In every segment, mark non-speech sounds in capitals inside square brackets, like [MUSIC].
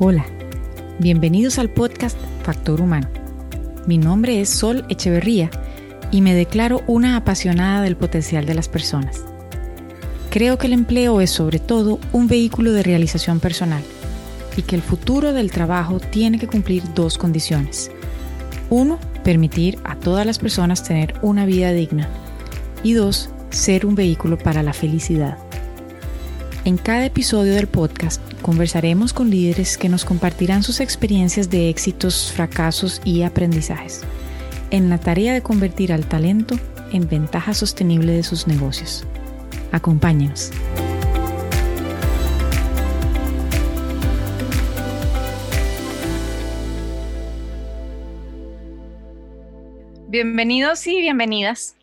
Hola, bienvenidos al podcast Factor Humano. Mi nombre es Sol Echeverría y me declaro una apasionada del potencial de las personas. Creo que el empleo es sobre todo un vehículo de realización personal y que el futuro del trabajo tiene que cumplir dos condiciones. Uno, permitir a todas las personas tener una vida digna. Y dos, ser un vehículo para la felicidad. En cada episodio del podcast conversaremos con líderes que nos compartirán sus experiencias de éxitos, fracasos y aprendizajes en la tarea de convertir al talento en ventaja sostenible de sus negocios. Acompáñenos. Bienvenidos y bienvenidas.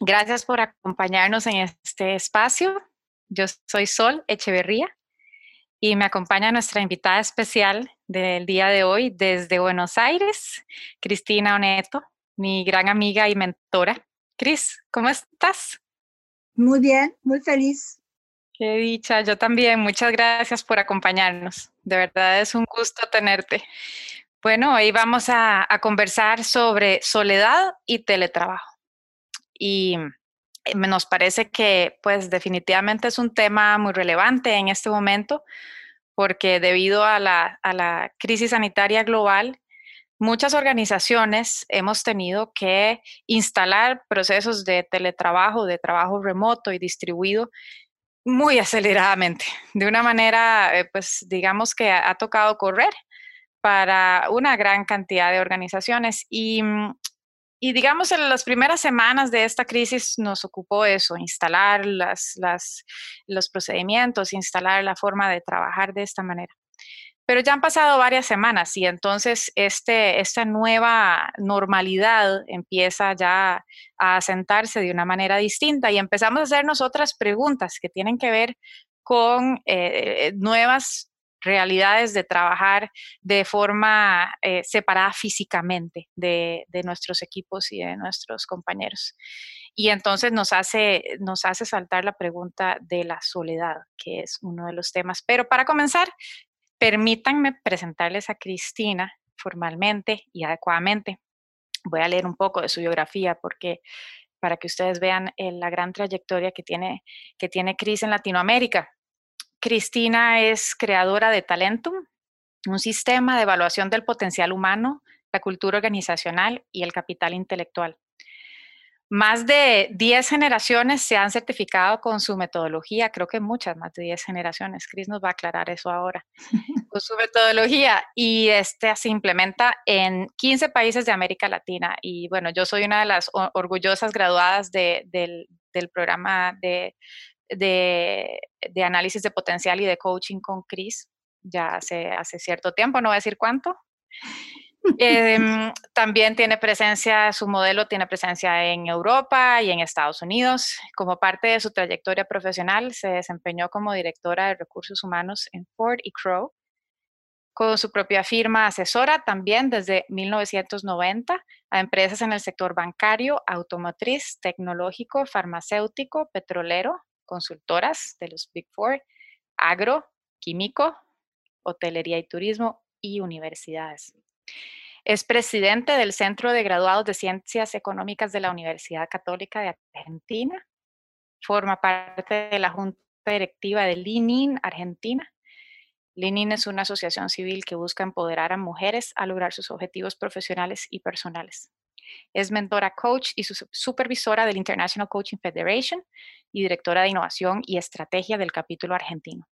Gracias por acompañarnos en este espacio yo soy Sol Echeverría y me acompaña nuestra invitada especial del día de hoy desde Buenos Aires, Cristina Oneto, mi gran amiga y mentora. Cris, ¿cómo estás? Muy bien, muy feliz. Qué dicha, yo también. Muchas gracias por acompañarnos. De verdad es un gusto tenerte. Bueno, hoy vamos a, a conversar sobre soledad y teletrabajo. Y nos parece que pues definitivamente es un tema muy relevante en este momento porque debido a la, a la crisis sanitaria global, muchas organizaciones hemos tenido que instalar procesos de teletrabajo, de trabajo remoto y distribuido muy aceleradamente, de una manera, eh, pues digamos que ha, tocado correr para una gran cantidad de organizaciones. Y mm, y digamos, en las primeras semanas de esta crisis nos ocupó eso, instalar las, los procedimientos, instalar la forma de trabajar de esta manera. Pero ya han pasado varias semanas y entonces este, esta nueva normalidad empieza ya a asentarse de una manera distinta y empezamos a hacernos otras preguntas que tienen que ver con eh, nuevas realidades de trabajar de forma eh, separada físicamente de, nuestros equipos y de nuestros compañeros. Y entonces nos hace, nos hace saltar la pregunta de la soledad, que es uno de los temas. Pero para comenzar, permítanme presentarles a Cristina formalmente y adecuadamente. Voy a leer un poco de su biografía porque para que ustedes vean eh, la gran trayectoria que tiene, que tiene Cris en Latinoamérica. Cristina es creadora de Talentum, un sistema de evaluación del potencial humano, la cultura organizacional y el capital intelectual. Más de 10 generaciones se han certificado con su metodología, creo que muchas, más de 10 generaciones. Cris nos va a aclarar eso ahora. [LAUGHS] con su metodología y este se implementa en 15 países de América Latina. Y bueno, yo soy una de las orgullosas graduadas del, del programa de de, análisis de potencial y de coaching con Chris, ya hace, hace cierto tiempo, no voy a decir cuánto. Em, también tiene presencia, su modelo tiene presencia en Europa y en Estados Unidos. Como parte de su trayectoria profesional, se desempeñó como directora de recursos humanos en Ford y Crow. Con su propia firma asesora también desde 1990 a empresas en el sector bancario, automotriz, tecnológico, farmacéutico, petrolero, consultoras de los Big Four, agro, químico, hotelería y turismo y universidades. Es presidente del Centro de Graduados de Ciencias Económicas de la Universidad Católica de Argentina. Forma parte de la Junta Directiva de LININ Argentina. LININ es una asociación civil que busca empoderar a mujeres a lograr sus objetivos profesionales y personales. Es mentora coach y supervisora del International Coaching Federation y directora de innovación y estrategia del capítulo argentino.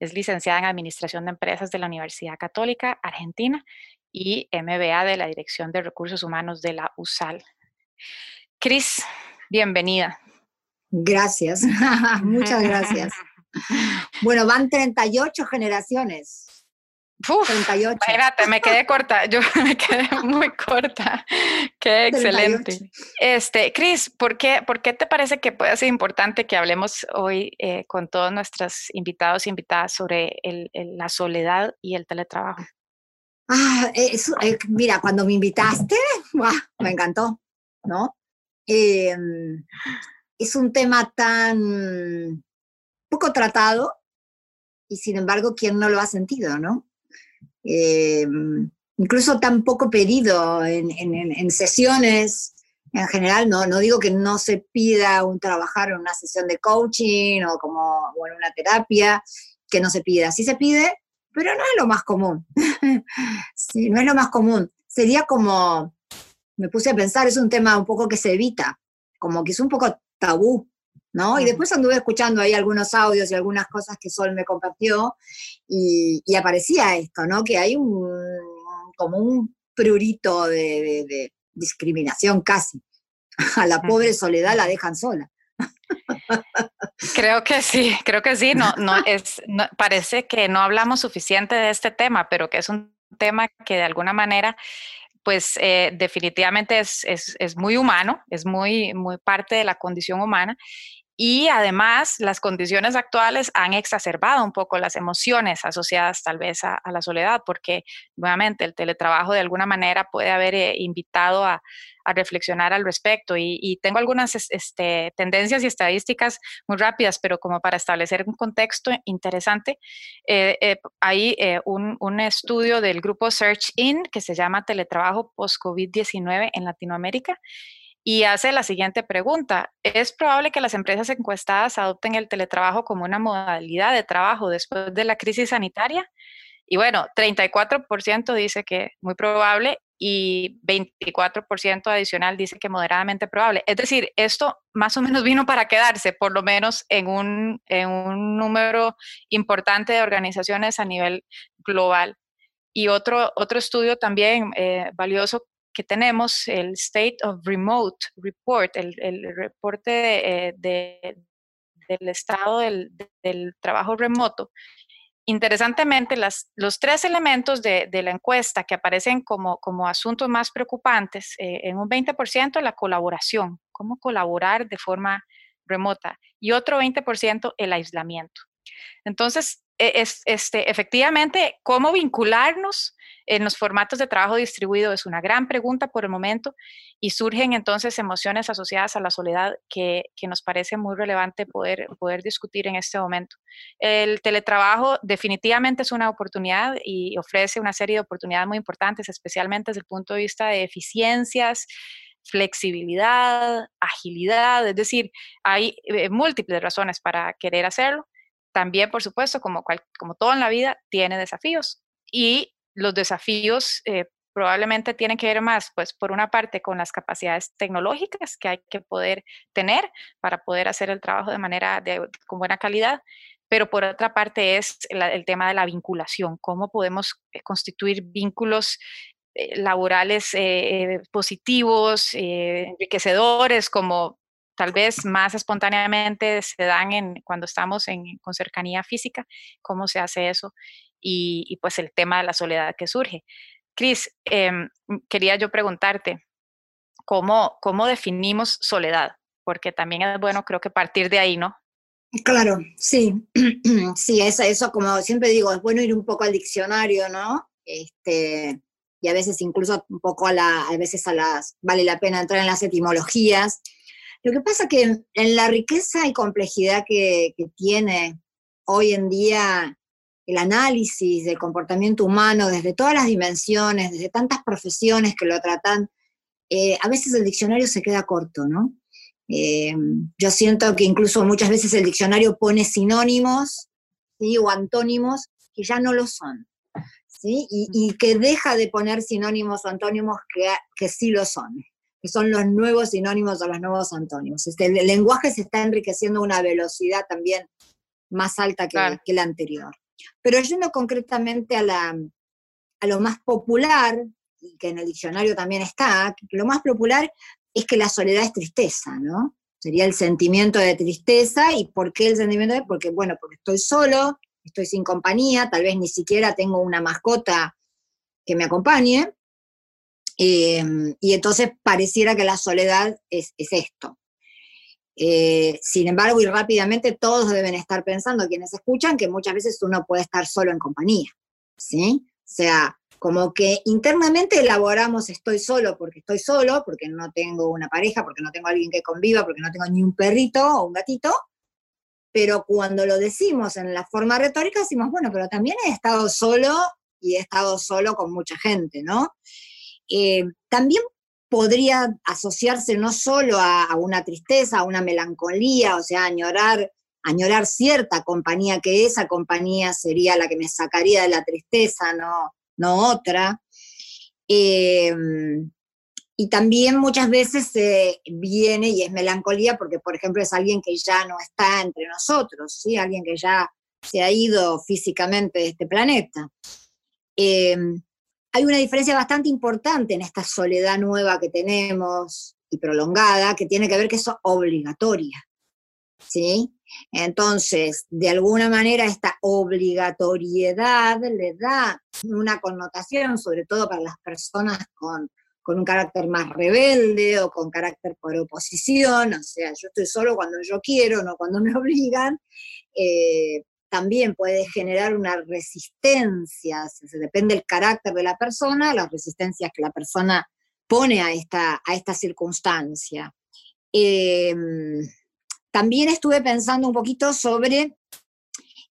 Es licenciada en Administración de Empresas de la Universidad Católica Argentina y MBA de la Dirección de Recursos Humanos de la USAL. Cris, bienvenida. Gracias, muchas [LAUGHS] gracias. Bueno, van 38 generaciones. Uf, 38. Espérate, me quedé corta, yo [LAUGHS] me quedé muy corta. Qué excelente. Este, Cris, ¿por qué, ¿por qué te parece que puede ser importante que hablemos hoy eh, con todos nuestros invitados y invitadas sobre el, la soledad y el teletrabajo? Ah, eh, mira, cuando me invitaste, [LAUGHS] me encantó, ¿no? Em, es un tema tan poco tratado y sin embargo, ¿quién no lo ha sentido, no? Eh, incluso tan poco pedido en, sesiones. En general, no, no digo que no se pida un trabajar en una sesión de coaching o como en una terapia, que no se pida. Sí se pide, pero no es lo más común. [LAUGHS] no es lo más común. Sería como, me puse a pensar, es un tema un poco que se evita, como que es un poco tabú, ¿no? Y después anduve escuchando ahí algunos audios y algunas cosas que Sol me compartió y, aparecía esto, ¿no? Que hay un, como un prurito de, discriminación casi. A la pobre soledad la dejan sola. Creo que sí, creo que sí. No, no [LAUGHS] es, parece que no hablamos suficiente de este tema, pero que es un tema que de alguna manera pues eh, definitivamente es, es, muy humano, es muy, muy parte de la condición humana. Y además, las condiciones actuales han exacerbado un poco las emociones asociadas tal vez a, la soledad, porque nuevamente el teletrabajo de alguna manera puede haber eh, invitado a, a reflexionar al respecto. Y, tengo algunas este, tendencias y estadísticas muy rápidas, pero como para establecer un contexto interesante, eh, eh, hay eh, un, un, estudio del grupo Search In que se llama Teletrabajo Post-COVID-19 en Latinoamérica. Y hace la siguiente pregunta. ¿Es probable que las empresas encuestadas adopten el teletrabajo como una modalidad de trabajo después de la crisis sanitaria? Y bueno, 34% dice que muy probable y 24% adicional dice que moderadamente probable. Es decir, esto más o menos vino para quedarse, por lo menos en un, en un número importante de organizaciones a nivel global. Y otro, otro estudio también eh, valioso que tenemos, el State of Remote Report, el, el reporte de, del estado del, del trabajo remoto, Interesantemente, los tres elementos de, la encuesta que aparecen como, como asuntos más preocupantes, eh, en un 20% la colaboración, cómo colaborar de forma remota, y otro 20% el aislamiento. Entonces, es, este, efectivamente, cómo vincularnos en los formatos de trabajo distribuido es una gran pregunta por el momento y surgen entonces emociones asociadas a la soledad que, nos parece muy relevante poder, poder discutir en este momento. El teletrabajo definitivamente es una oportunidad y ofrece una serie de oportunidades muy importantes, especialmente desde el punto de vista de eficiencias, flexibilidad, agilidad, es decir, hay eh, múltiples razones para querer hacerlo. También, por supuesto, como, todo en la vida, tiene desafíos y los desafíos eh, probablemente tienen que ver más, pues, por una parte, con las capacidades tecnológicas que hay que poder tener para poder hacer el trabajo de manera con buena calidad, pero por otra parte es el tema de la vinculación, cómo podemos eh, constituir vínculos eh, laborales positivos, enriquecedores, como tal vez más espontáneamente se dan en, cuando estamos en, con cercanía física, cómo se hace eso y, pues el tema de la soledad que surge. Cris, em, quería yo preguntarte, ¿cómo, ¿cómo definimos soledad? Porque también es bueno, creo que partir de ahí, ¿no? Claro, sí, [CLEARS THROAT] sí, eso, como siempre digo, es bueno ir un poco al diccionario, ¿no? Este, y a veces incluso un poco a la, a veces a las, vale la pena entrar en las etimologías. Lo que pasa que en, la riqueza y complejidad que, tiene hoy en día el análisis del comportamiento humano desde todas las dimensiones, desde tantas profesiones que lo tratan, eh, a veces el diccionario se queda corto, ¿no? Eh, yo siento que incluso muchas veces el diccionario pone sinónimos o antónimos que ya no lo son, ¿sí? Y, que deja de poner sinónimos o antónimos que sí lo son, que son los nuevos sinónimos o los nuevos antónimos. Este, el, lenguaje se está enriqueciendo a una velocidad también más alta que, que la anterior. Pero yendo concretamente a, la, a lo más popular, y que en el diccionario también está, lo más popular es que la soledad es tristeza, ¿no? Sería el sentimiento de tristeza. ¿Y por qué el sentimiento de? Porque, bueno, porque estoy solo, estoy sin compañía, tal vez ni siquiera tengo una mascota que me acompañe. Em, y entonces pareciera que la soledad es, es esto. Eh, sin embargo, y rápidamente todos deben estar pensando, quienes escuchan, que muchas veces uno puede estar solo en compañía, ¿sí? O sea, como que internamente elaboramos estoy solo porque estoy solo, porque no tengo una pareja, porque no tengo alguien que conviva, porque no tengo ni un perrito o un gatito, pero cuando lo decimos en la forma retórica decimos, bueno, pero también he estado solo y he estado solo con mucha gente, ¿no? Eh, también podría asociarse no solo a, una tristeza, a una melancolía, o sea, añorar, añorar cierta compañía, que esa compañía sería la que me sacaría de la tristeza, no, no otra. Em, y también muchas veces viene y es melancolía porque, por ejemplo, es alguien que ya no está entre nosotros, ¿sí? alguien que ya se ha ido físicamente de este planeta. Em, hay una diferencia bastante importante en esta soledad nueva que tenemos y prolongada, que tiene que ver que es obligatoria. ¿sí? Entonces, de alguna manera, esta obligatoriedad le da una connotación, sobre todo para las personas con, un carácter más rebelde o con carácter por oposición, o sea, yo estoy solo cuando yo quiero, no cuando me [LAUGHS] obligan, eh, también puede generar una resistencia, depende del carácter de la persona, las resistencias que la persona pone a esta, a esta circunstancia. Em, también estuve pensando un poquito sobre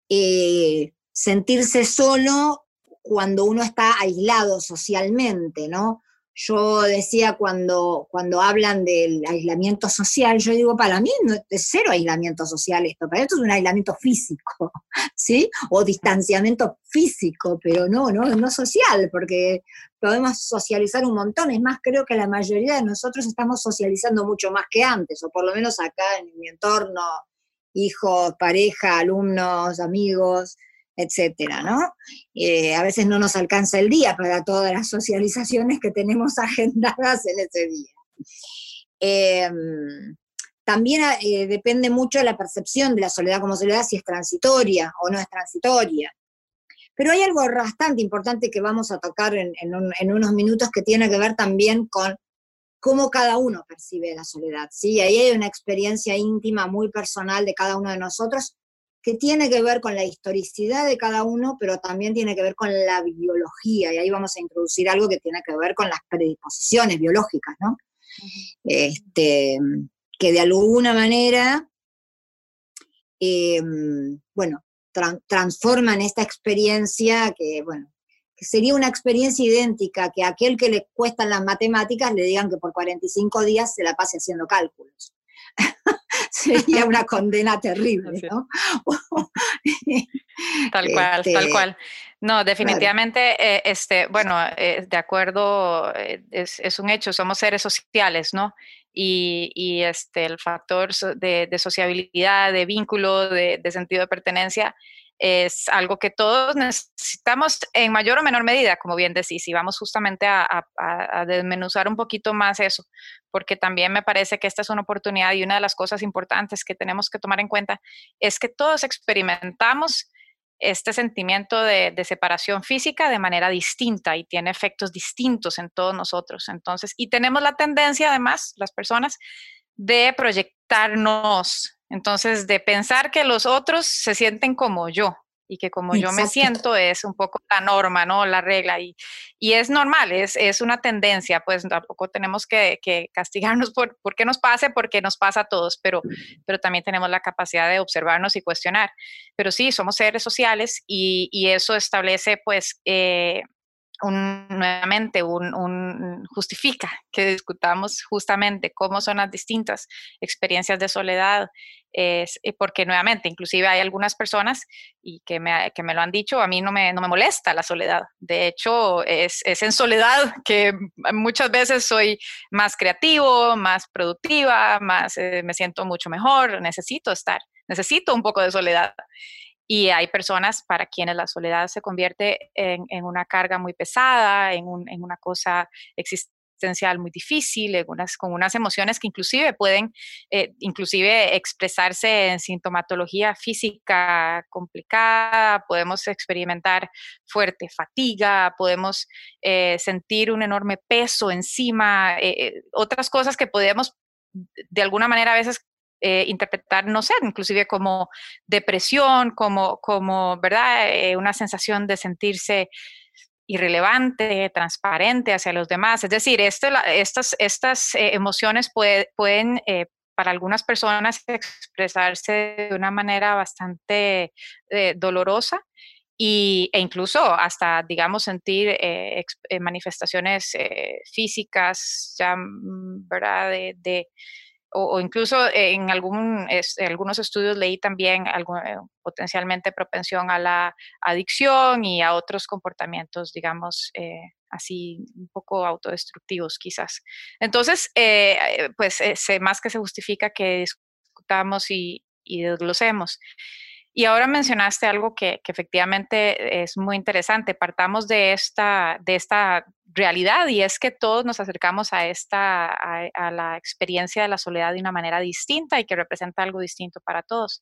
eh, sentirse solo cuando uno está aislado socialmente, ¿no? Yo decía cuando, cuando hablan del aislamiento social, yo digo, para mí no es cero aislamiento social esto, para esto es un aislamiento físico, [LAUGHS] ¿sí? O distanciamiento físico, pero no, no, no social, porque podemos socializar un montón. Es más, creo que la mayoría de nosotros estamos socializando mucho más que antes, o por lo menos acá en mi entorno, hijos, pareja, alumnos, amigos etcétera, ¿no? Eh, a veces no nos alcanza el día para todas las socializaciones que tenemos [LAUGHS] agendadas en ese día. Em, también eh, depende mucho de la percepción de la soledad como soledad, si es transitoria o no es transitoria. Pero hay algo bastante importante que vamos a tocar en, en unos minutos que tiene que ver también con cómo cada uno percibe la soledad. ¿sí? Ahí hay una experiencia íntima muy personal de cada uno de nosotros que tiene que ver con la historicidad de cada uno, pero también tiene que ver con la biología, y ahí vamos a introducir algo que tiene que ver con las predisposiciones biológicas, ¿no? este, que de alguna manera, em, bueno, transforman esta experiencia que, bueno, que sería una experiencia idéntica que aquel que le cuestan las matemáticas le digan que por 45 días se la pase haciendo cálculos. [LAUGHS] [LAUGHS] sería una [LAUGHS] condena terrible, ¿no? [LAUGHS] tal cual, tal este, cual. No, definitivamente, eh, este, bueno, eh, de acuerdo, eh, es, un hecho, somos seres sociales, ¿no? Y, este, el factor de, sociabilidad, de vínculo, de, de sentido de pertenencia, es algo que todos necesitamos en mayor o menor medida, como bien decís, y vamos justamente a, desmenuzar un poquito más eso, porque también me parece que esta es una oportunidad y una de las cosas importantes que tenemos que tomar en cuenta es que todos experimentamos este sentimiento de, separación física de manera distinta y tiene efectos distintos en todos nosotros. Entonces, y tenemos la tendencia además, las personas, de proyectarnos entonces, de pensar que los otros se sienten como yo y que como yo me siento es un poco la norma, ¿no? La regla. Y, y es normal, es, es, una tendencia, pues tampoco tenemos que, castigarnos por, por qué nos pase, porque nos pasa a todos, pero, pero también tenemos la capacidad de observarnos y cuestionar. Pero sí, somos seres sociales y, y eso establece, pues, eh, nuevamente un, justifica que discutamos justamente cómo son las distintas experiencias de soledad, es, eh, porque nuevamente, inclusive hay algunas personas y que me, que me lo han dicho, a mí no me, no me molesta la soledad. De hecho, es, es, en soledad que muchas veces soy más creativo, más productiva, más, eh, me siento mucho mejor, necesito estar, necesito un poco de soledad. Y hay personas para quienes la soledad se convierte en, una carga muy pesada, en, una cosa existencial muy difícil, con unas emociones que inclusive pueden eh, inclusive expresarse en sintomatología física complicada, podemos experimentar fuerte fatiga, podemos eh, sentir un enorme peso encima, eh, otras cosas que podemos de alguna manera a veces eh, interpretar, no sé, inclusive como depresión, como, como ¿verdad? Eh, una sensación de sentirse irrelevante, transparente hacia los demás. Es decir, estas, estas eh, emociones pueden, para algunas personas expresarse de una manera bastante dolorosa y, e incluso hasta, digamos, sentir manifestaciones físicas, ya, mm, ¿verdad? De, o, incluso en algún, algunos estudios leí también algo, potencialmente propensión a la adicción y a otros comportamientos, digamos, así un poco autodestructivos quizás. Entonces, pues más que se justifica que discutamos y, y desglosemos. Y ahora mencionaste algo que, efectivamente es muy interesante. Partamos de esta, de esta realidad y es que todos nos acercamos a, esta, a, la experiencia de la soledad de una manera distinta y que representa algo distinto para todos.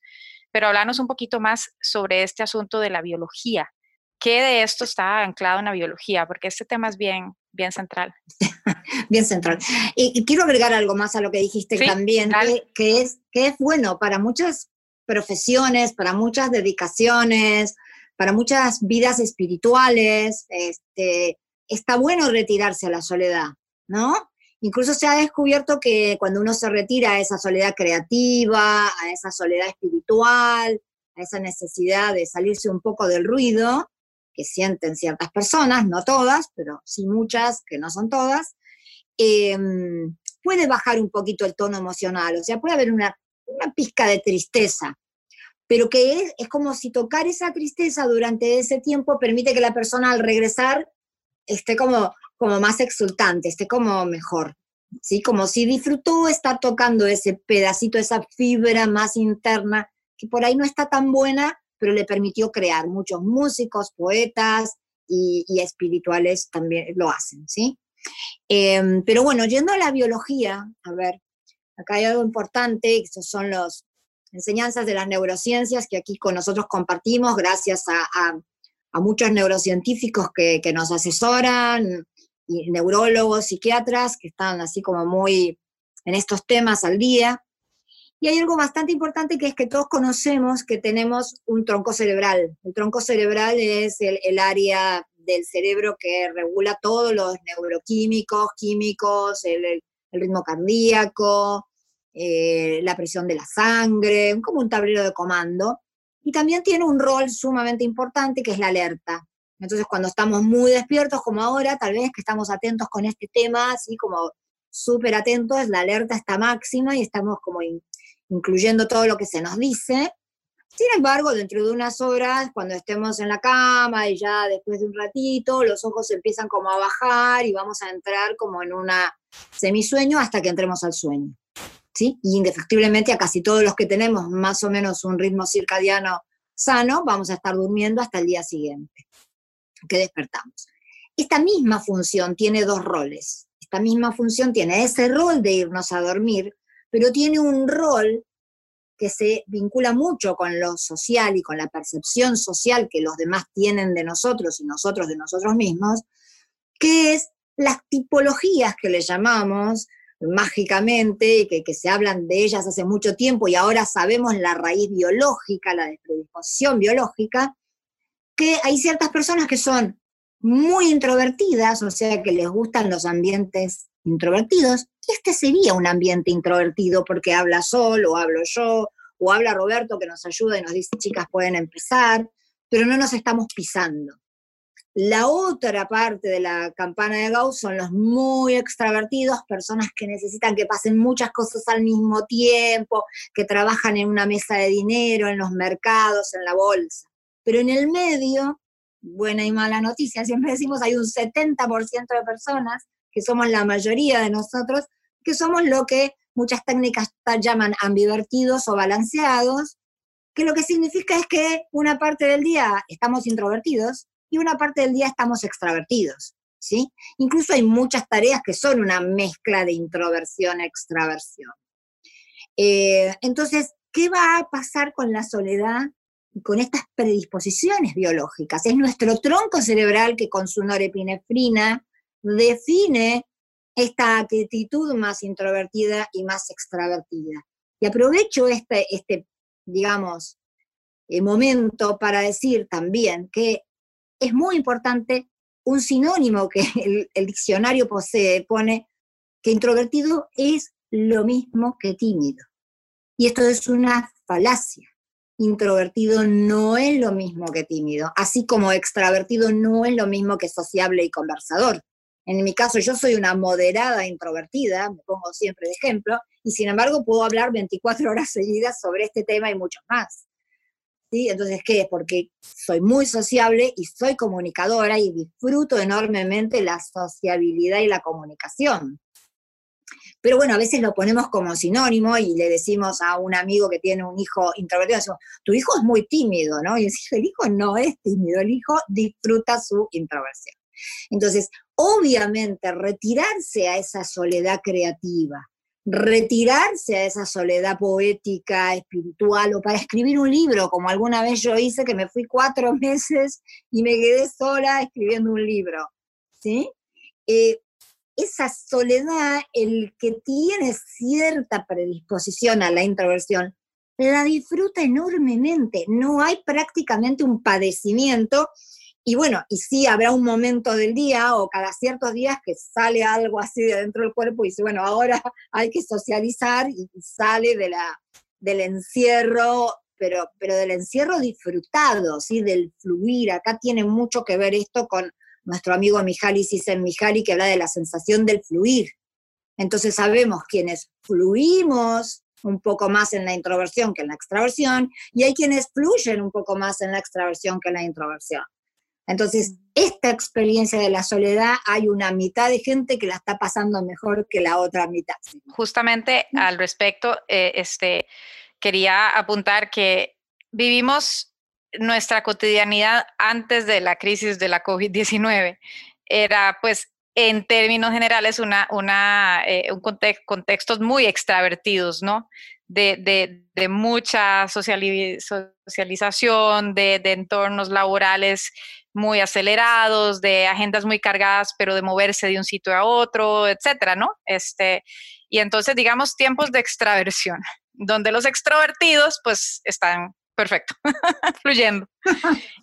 Pero hablarnos un poquito más sobre este asunto de la biología. ¿Qué de esto está anclado en la biología? Porque este tema es bien, bien central. [LAUGHS] bien central. Y, quiero agregar algo más a lo que dijiste también, que, que, es, que es bueno para muchas profesiones, para muchas dedicaciones, para muchas vidas espirituales, este, está bueno retirarse a la soledad, ¿no? Incluso se ha descubierto que cuando uno se retira a esa soledad creativa, a esa soledad espiritual, a esa necesidad de salirse un poco del ruido que sienten ciertas personas, no todas, pero sí muchas, que no son todas, em, puede bajar un poquito el tono emocional, o sea, puede haber una una pizca de tristeza, pero que es, es como si tocar esa tristeza durante ese tiempo permite que la persona al regresar esté como, como más exultante, esté como mejor, ¿sí? Como si disfrutó estar tocando ese pedacito, esa fibra más interna, que por ahí no está tan buena, pero le permitió crear. Muchos músicos, poetas y, espirituales también lo hacen, ¿sí? Em, pero bueno, yendo a la biología, a ver, Acá hay algo importante, estos son las enseñanzas de las neurociencias que aquí con nosotros compartimos gracias a, muchos neurocientíficos que, nos asesoran, y neurólogos, psiquiatras, que están así como muy en estos temas al día. Y hay algo bastante importante que es que todos conocemos que tenemos un tronco cerebral. El tronco cerebral es el, área del cerebro que regula todos los neuroquímicos, químicos, el, el ritmo cardíaco, eh, la presión de la sangre, como un tablero de comando. Y también tiene un rol sumamente importante que es la alerta. Entonces, cuando estamos muy despiertos, como ahora, tal vez que estamos atentos con este tema, así como súper atentos, la alerta está máxima y estamos como incluyendo todo lo que se nos dice. Sin embargo, dentro de unas horas, cuando estemos en la cama y ya después de un ratito, los ojos empiezan como a bajar y vamos a entrar como en una semisueño hasta que entremos al sueño. ¿Sí? Y indefectiblemente a casi todos los que tenemos más o menos un ritmo circadiano sano, vamos a estar durmiendo hasta el día siguiente, que despertamos. Esta misma función tiene dos roles. Esta misma función tiene ese rol de irnos a dormir, pero tiene un rol que se vincula mucho con lo social y con la percepción social que los demás tienen de nosotros y nosotros de nosotros mismos, que es las tipologías que le llamamos mágicamente, que, se hablan de ellas hace mucho tiempo y ahora sabemos la raíz biológica, la predisposición biológica, que hay ciertas personas que son muy introvertidas, o sea, que les gustan los ambientes introvertidos, este sería un ambiente introvertido porque habla solo, o hablo yo, o habla Roberto que nos ayuda y nos dice, chicas, pueden empezar, pero no nos estamos pisando. La otra parte de la campana de Gauss son los muy extravertidos, personas que necesitan que pasen muchas cosas al mismo tiempo, que trabajan en una mesa de dinero, en los mercados, en la bolsa. Pero en el medio, buena y mala noticia, [LAUGHS] siempre decimos, hay un 70% de personas que somos la mayoría de nosotros, que somos lo que muchas técnicas llaman ambivertidos o balanceados, que lo que significa es que una parte del día estamos introvertidos y una parte del día estamos extravertidos. ¿sí? Incluso hay muchas tareas que son una mezcla de introversión-extraversión. Eh, entonces, ¿qué va a pasar con la soledad con estas predisposiciones biológicas? Es nuestro tronco cerebral que con su norepinefrina define esta actitud más introvertida y más extravertida. Y aprovecho este, este digamos, eh, momento para decir también que es muy importante un sinónimo que el, diccionario posee, pone que introvertido es lo mismo que tímido. Y esto es una falacia. introvertido no es lo mismo que tímido, así como extravertido no es lo mismo que sociable y conversador. En mi caso, yo soy una moderada introvertida, me pongo siempre de ejemplo, y sin embargo puedo hablar 24 horas seguidas sobre este tema y muchos más. Entonces, ¿qué es? Porque soy muy sociable y soy comunicadora y disfruto enormemente la sociabilidad y la comunicación. Pero bueno, a veces lo ponemos como sinónimo y le decimos a un amigo que tiene un hijo introvertido, tu hijo es muy tímido, ¿no? Y el hijo no es tímido, el hijo disfruta su introversión. Entonces, obviamente, retirarse a esa soledad creativa, retirarse a esa soledad poética, espiritual, o para escribir un libro, como alguna vez yo hice, que me fui cuatro [LAUGHS] meses y me quedé sola escribiendo un libro, ¿sí? Eh, esa soledad, el que tiene cierta predisposición a la introversión, la disfruta enormemente. No hay prácticamente un padecimiento. Y bueno, y sí habrá un momento del día o cada ciertos días que sale algo así de dentro del cuerpo y dice, bueno, ahora [LAUGHS] hay que socializar y sale de la, del encierro, pero, pero del encierro disfrutado, ¿sí? del fluir. Acá tiene mucho que ver esto con nuestro amigo Mihaly Csikszentmihalyi, que habla de la sensación del fluir. Entonces sabemos quienes fluimos un poco más en la introversión que en la extraversión, y hay quienes fluyen un poco más en la extraversión que en la introversión. Entonces, esta experiencia de la soledad, hay una mitad de gente que la está pasando mejor que la otra mitad. Justamente al respecto, eh, este, quería apuntar que vivimos nuestra cotidianidad antes de la crisis de la COVID-19 era pues en términos generales una, una eh, un contextos muy extravertidos, ¿no? De, mucha socialización, de, entornos laborales muy acelerados, de agendas muy cargadas, pero de moverse de un sitio a otro, etcétera, ¿no? Este, y entonces, digamos, tiempos de extraversión, [LAUGHS] donde los extrovertidos, pues, están perfecto, [LAUGHS] fluyendo.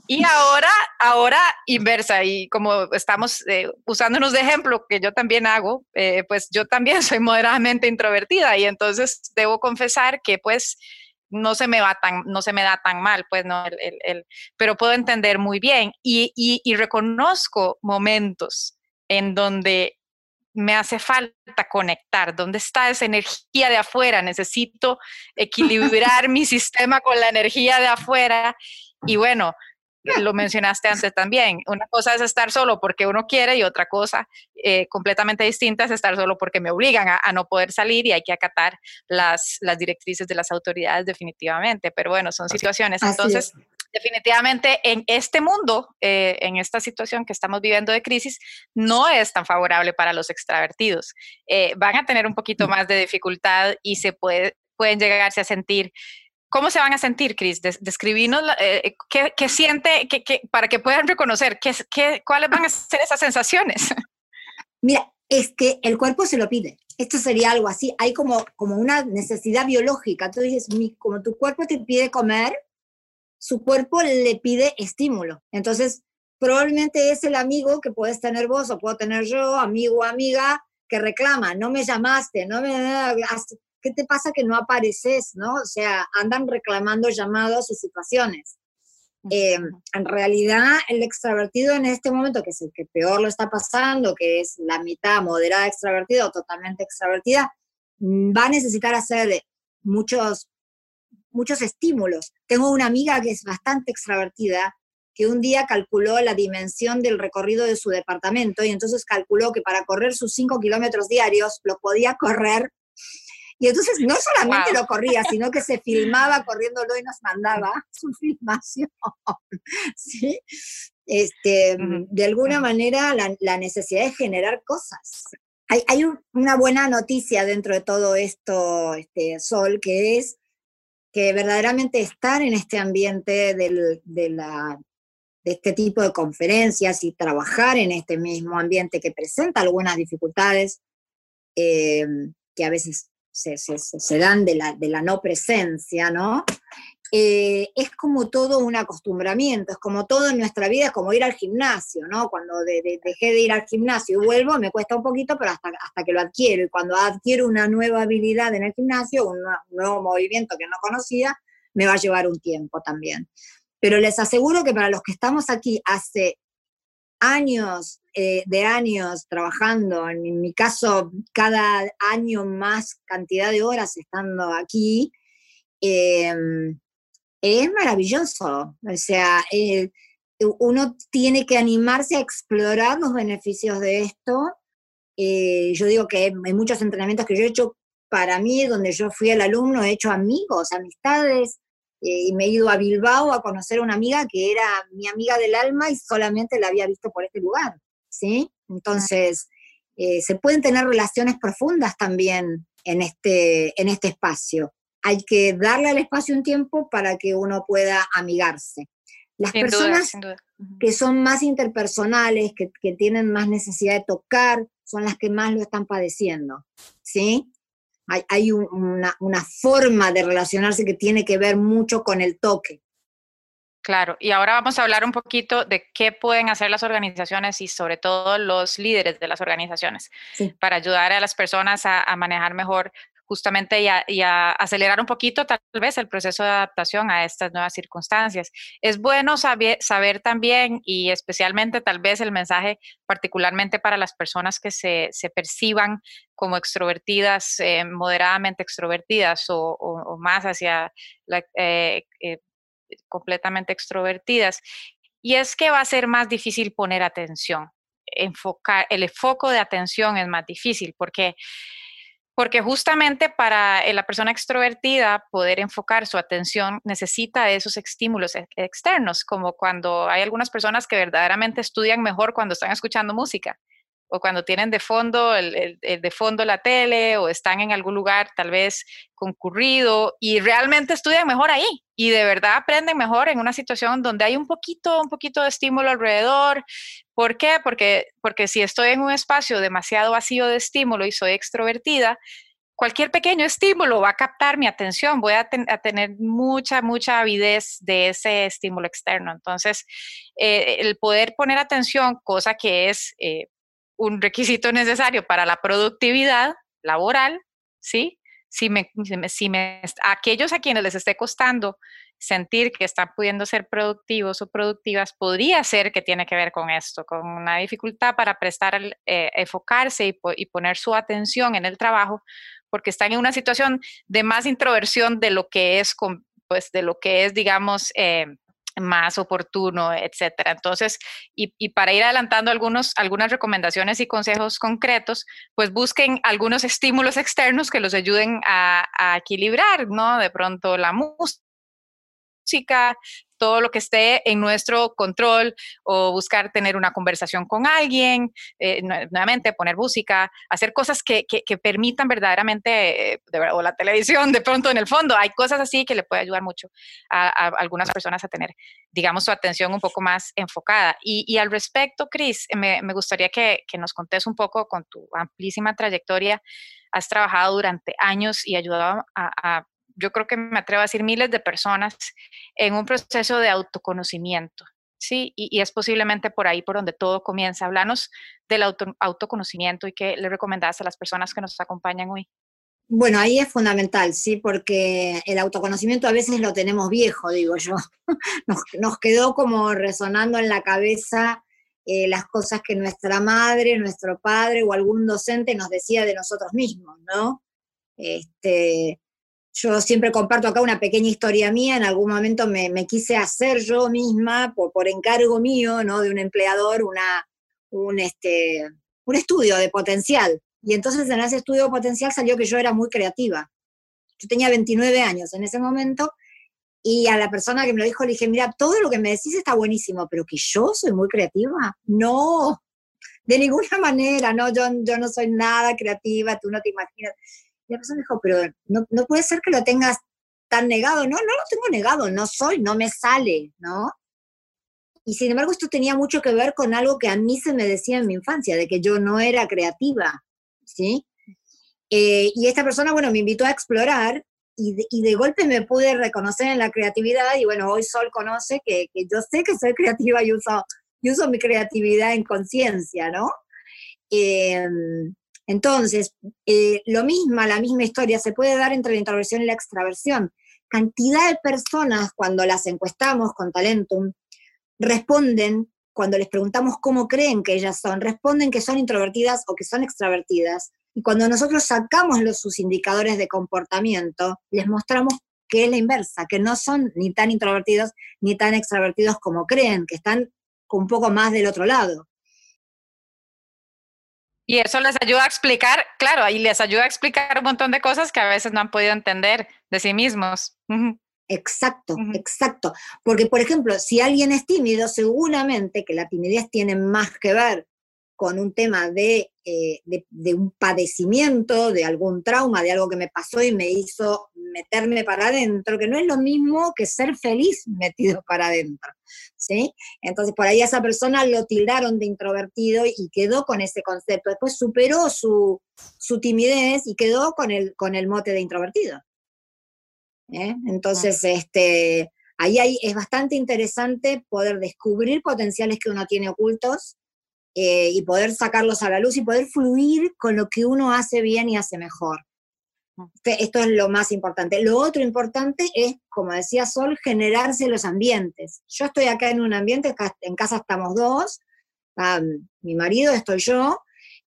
Y ahora, ahora inversa, y como estamos eh, usándonos de ejemplo, que yo también hago, eh, pues yo también [LAUGHS] soy moderadamente introvertida y entonces debo confesar que pues no se me va tan, no se me da tan mal, pues no, el, pero puedo entender muy bien y, y reconozco momentos en donde me hace falta conectar, ¿dónde está esa energía de afuera? Necesito equilibrar [LAUGHS] mi sistema con la energía de afuera. Y bueno, lo mencionaste antes también, una cosa es estar solo porque uno quiere y otra cosa eh, completamente distinta es estar solo porque me obligan a, no poder salir y hay que acatar las, las directrices de las autoridades definitivamente. Pero bueno, son situaciones. Entonces, definitivamente en este mundo, eh, en esta situación que estamos viviendo de crisis, no es tan favorable para los extravertidos. Eh, van a tener un poquito mm. más de dificultad y se puede, pueden llegarse a sentir. ¿Cómo se van a sentir, Cris? describinos eh, qué, siente, para que puedan reconocer qué, cuáles van a ser esas sensaciones. [LAUGHS] Mira, es que el cuerpo se lo pide. Esto sería algo así. Hay como, como una necesidad biológica. Tú dices, como tu cuerpo te pide comer, su cuerpo le pide estímulo. Entonces, probablemente es el amigo que puedes tener vos o puedo tener yo, amigo o amiga, que reclama, no me llamaste, no me... ¿Qué te pasa que no apareces? ¿no? O sea, andan reclamando llamados y situaciones. Eh, en realidad, el extravertido en este momento, que es el que peor lo está pasando, que es la mitad moderada extravertida o totalmente extravertida, mm, va a necesitar hacer muchos muchos estímulos. Tengo una amiga que es bastante extravertida, que un día calculó la dimensión del recorrido de su departamento y entonces calculó que para correr sus 5 kilómetros diarios lo podía correr. Y entonces no solamente lo corría, sino que se filmaba [LAUGHS] corriéndolo y nos mandaba [LAUGHS] su filmación. ¿Sí? Este, De alguna manera, la, necesidad de generar cosas. Hay, hay, una buena noticia dentro de todo esto, este, Sol, que es que verdaderamente estar en este ambiente de, la, de este tipo de conferencias y trabajar en este mismo ambiente que presenta algunas dificultades eh, que a veces se, dan de la, de la, no presencia, ¿no? Eh, es como todo un acostumbramiento, es como todo en nuestra vida, es como ir al gimnasio, ¿no? Cuando dejé de ir al gimnasio y vuelvo, me cuesta un poquito, pero hasta que lo adquiero. Y cuando adquiero una nueva habilidad en el gimnasio, un, nuevo movimiento que no conocía, me va a llevar un tiempo también. Pero les aseguro que para los que estamos aquí hace años, eh, de años trabajando, en mi caso cada año más cantidad de horas estando aquí, em, es maravilloso. O sea, eh, uno tiene que animarse a explorar los beneficios de esto. Eh, yo digo que en muchos entrenamientos que yo he hecho, para mí, donde yo fui el alumno, he hecho amigos, amistades, y me he ido a Bilbao a conocer a una amiga que era mi amiga del alma y solamente la había visto por este lugar, ¿sí? Entonces, eh, se pueden tener relaciones profundas también en este, en este espacio. Hay que darle al espacio un tiempo para que uno pueda amigarse. Las personas que son más interpersonales, que, que, tienen más necesidad de tocar, son las que más lo están padeciendo, ¿sí? hay, una, forma de relacionarse que tiene que ver mucho con el toque. Claro, y ahora vamos a hablar un poquito de qué pueden hacer las organizaciones y sobre todo los líderes de las organizaciones para ayudar a las personas a manejar mejor justamente y a, acelerar un poquito tal vez el proceso de adaptación a estas nuevas circunstancias. Es bueno saber, saber también y especialmente tal vez el mensaje particularmente para las personas que se, perciban como extrovertidas, eh, moderadamente extrovertidas o, más hacia la, eh, eh, completamente extrovertidas. Y es que va a ser más difícil poner atención, enfocar, el foco de atención es más difícil porque porque justamente para eh, la persona extrovertida poder enfocar su atención necesita esos estímulos externos, como cuando hay algunas personas que verdaderamente estudian mejor cuando están escuchando música o cuando tienen de fondo el, de fondo la tele o están en algún lugar tal vez concurrido y realmente estudian mejor ahí y de verdad aprenden mejor en una situación donde hay un poquito un poquito de estímulo alrededor. ¿Por qué? Porque porque si estoy en un espacio demasiado vacío de estímulo y soy extrovertida, cualquier pequeño estímulo va a captar mi atención, voy a, tener mucha, mucha avidez de ese estímulo externo. Entonces, eh, el poder poner atención, cosa que es eh, un requisito necesario para la productividad laboral, ¿sí? Si me, si me, aquellos a quienes les esté costando sentir que están pudiendo ser productivos o productivas, podría ser que tiene que ver con esto, con una dificultad para prestar, eh, enfocarse y, poner su atención en el trabajo, porque están en una situación de más introversión de lo que es, pues, de lo que es, digamos, eh, más oportuno, etcétera. Entonces, y, para ir adelantando algunos, algunas recomendaciones y consejos concretos, pues busquen algunos estímulos externos que los ayuden a, a equilibrar, ¿no? De pronto la música todo lo que esté en nuestro control o buscar tener una conversación con alguien, eh, nuevamente poner música, hacer cosas que, permitan verdaderamente, eh, o la televisión [LAUGHS] de pronto en el fondo, hay cosas así que le puede ayudar mucho a, algunas personas a tener, digamos, su atención un poco más enfocada. Y, al respecto, Cris, me, gustaría que, nos contes un poco con tu amplísima trayectoria. Has trabajado durante años y ayudado a yo creo que me atrevo a decir miles de personas en un proceso de autoconocimiento. Sí, y, es posiblemente por ahí por donde todo comienza. Hablanos del autoconocimiento y qué le recomendás a las personas que nos acompañan hoy. Bueno, ahí es fundamental, sí, porque el autoconocimiento a veces lo tenemos viejo, digo yo. [LAUGHS] Nos, quedó como resonando en la cabeza eh, las cosas que nuestra madre, nuestro padre o algún docente nos decía de nosotros mismos, ¿no? Este, yo siempre comparto acá una pequeña historia mía, en algún momento me, quise hacer yo misma, por, por, encargo mío, ¿no? De un empleador, una, un, este, un estudio de potencial. Y entonces en ese estudio de potencial salió que yo era muy creativa. Yo tenía 29 años en ese momento y a la persona que me lo dijo le dije, mira, todo lo que me decís está buenísimo, pero que yo soy muy creativa. No, de ninguna [LAUGHS] manera, no, yo, yo no soy nada creativa, tú no te imaginas. La persona dijo, pero no, no puede ser que lo tengas tan negado. No, no lo tengo negado, no soy, no me sale, ¿no? Y sin embargo, esto tenía mucho que ver con algo que a mí se me decía en mi infancia, de que yo no era creativa, ¿sí? Eh, y esta persona, bueno, me invitó a explorar y de, y de, golpe me pude reconocer en la creatividad y bueno, hoy Sol conoce que, que yo sé que soy [LAUGHS] creativa y uso, y uso mi creatividad en conciencia, ¿no? Eh, entonces, eh, lo mismo, la misma historia se puede dar entre la introversión y la extraversión. cantidad de personas cuando las encuestamos con Talentum responden, cuando les preguntamos cómo creen que ellas son, responden que son introvertidas o que son extravertidas. Y cuando nosotros sacamos los, sus indicadores de comportamiento, les mostramos que es la inversa, que no son ni tan introvertidos ni tan extravertidos como creen, que están un poco más del otro lado. Y eso les ayuda a explicar, claro, y les ayuda a explicar un montón de cosas que a veces no han podido entender de sí mismos. Exacto, exacto. Porque, por ejemplo, si alguien es tímido, seguramente que la timidez tiene más que ver con un tema de, eh, de, un padecimiento, de algún trauma, de algo que me pasó y me hizo meterme para adentro, que no es lo mismo que ser feliz [LAUGHS] metido para adentro. ¿sí? Entonces, por ahí a esa persona lo tildaron de introvertido y quedó con ese concepto. Después superó su, su timidez y quedó con el, con el mote de introvertido. ¿eh? Entonces, este, ahí hay, es bastante interesante poder descubrir potenciales que uno tiene ocultos eh, y poder sacarlos a la luz y poder fluir con lo que uno hace bien y hace mejor. Esto es lo más importante. Lo otro importante es, como decía Sol, generarse los ambientes. Yo estoy acá en un ambiente, en casa estamos dos, mi marido, estoy yo,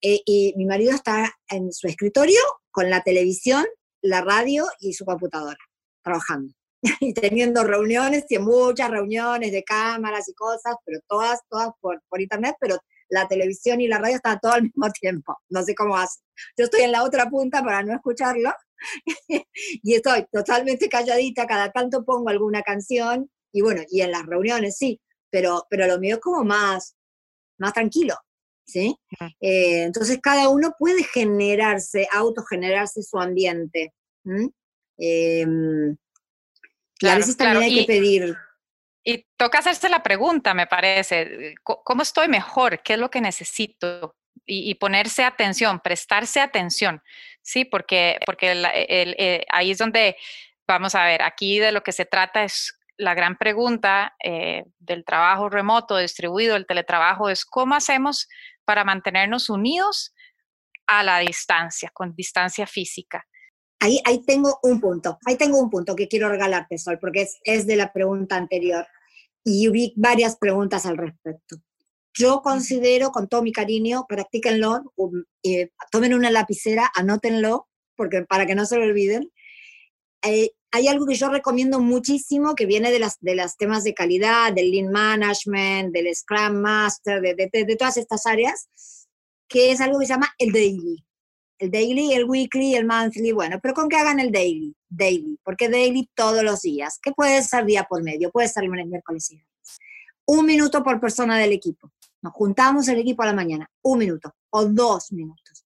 eh, y mi marido está en su escritorio con la televisión, la radio y su computadora, trabajando. [LAUGHS] y teniendo reuniones, y muchas reuniones de cámaras y cosas, pero todas, todas por, por internet, pero la televisión y la radio están todo al [LAUGHS] mismo tiempo. No sé cómo hace. Yo estoy en la otra punta para no escucharlo [LAUGHS] y estoy totalmente calladita, cada tanto pongo alguna canción y bueno, y en las reuniones sí, pero, pero lo mío es como más, más tranquilo. ¿Sí? Eh, entonces cada uno puede generarse, autogenerarse su ambiente. Em, y a veces también hay que pedir y toca hacerse la pregunta, me parece, ¿cómo estoy mejor? ¿Qué es lo que necesito? Y, ponerse atención, prestarse atención, ¿sí? Porque, porque eh, ahí es donde, vamos a ver, aquí de lo que se trata es la gran pregunta eh, del trabajo remoto, distribuido, el teletrabajo, es cómo hacemos para mantenernos unidos a la distancia, con distancia física. Ahí, ahí tengo un punto, ahí tengo un punto que quiero regalarte, Sol, porque es, es de la pregunta anterior y vi varias preguntas al respecto. Yo considero, con todo mi cariño, practíquenlo, eh, tomen una lapicera, anótenlo, porque para que no se lo olviden. Eh, hay algo que yo recomiendo muchísimo que viene de las de los temas de calidad, del Lean Management, del Scrum Master, de, de, de, todas estas áreas, que es algo que se llama el daily el daily, el weekly, el monthly, bueno, pero con que hagan el daily, daily, porque daily todos los días, que puede ser día por medio, puede ser lunes, miércoles y Un minuto por persona del equipo. Nos juntamos el equipo a la mañana, un minuto o dos minutos.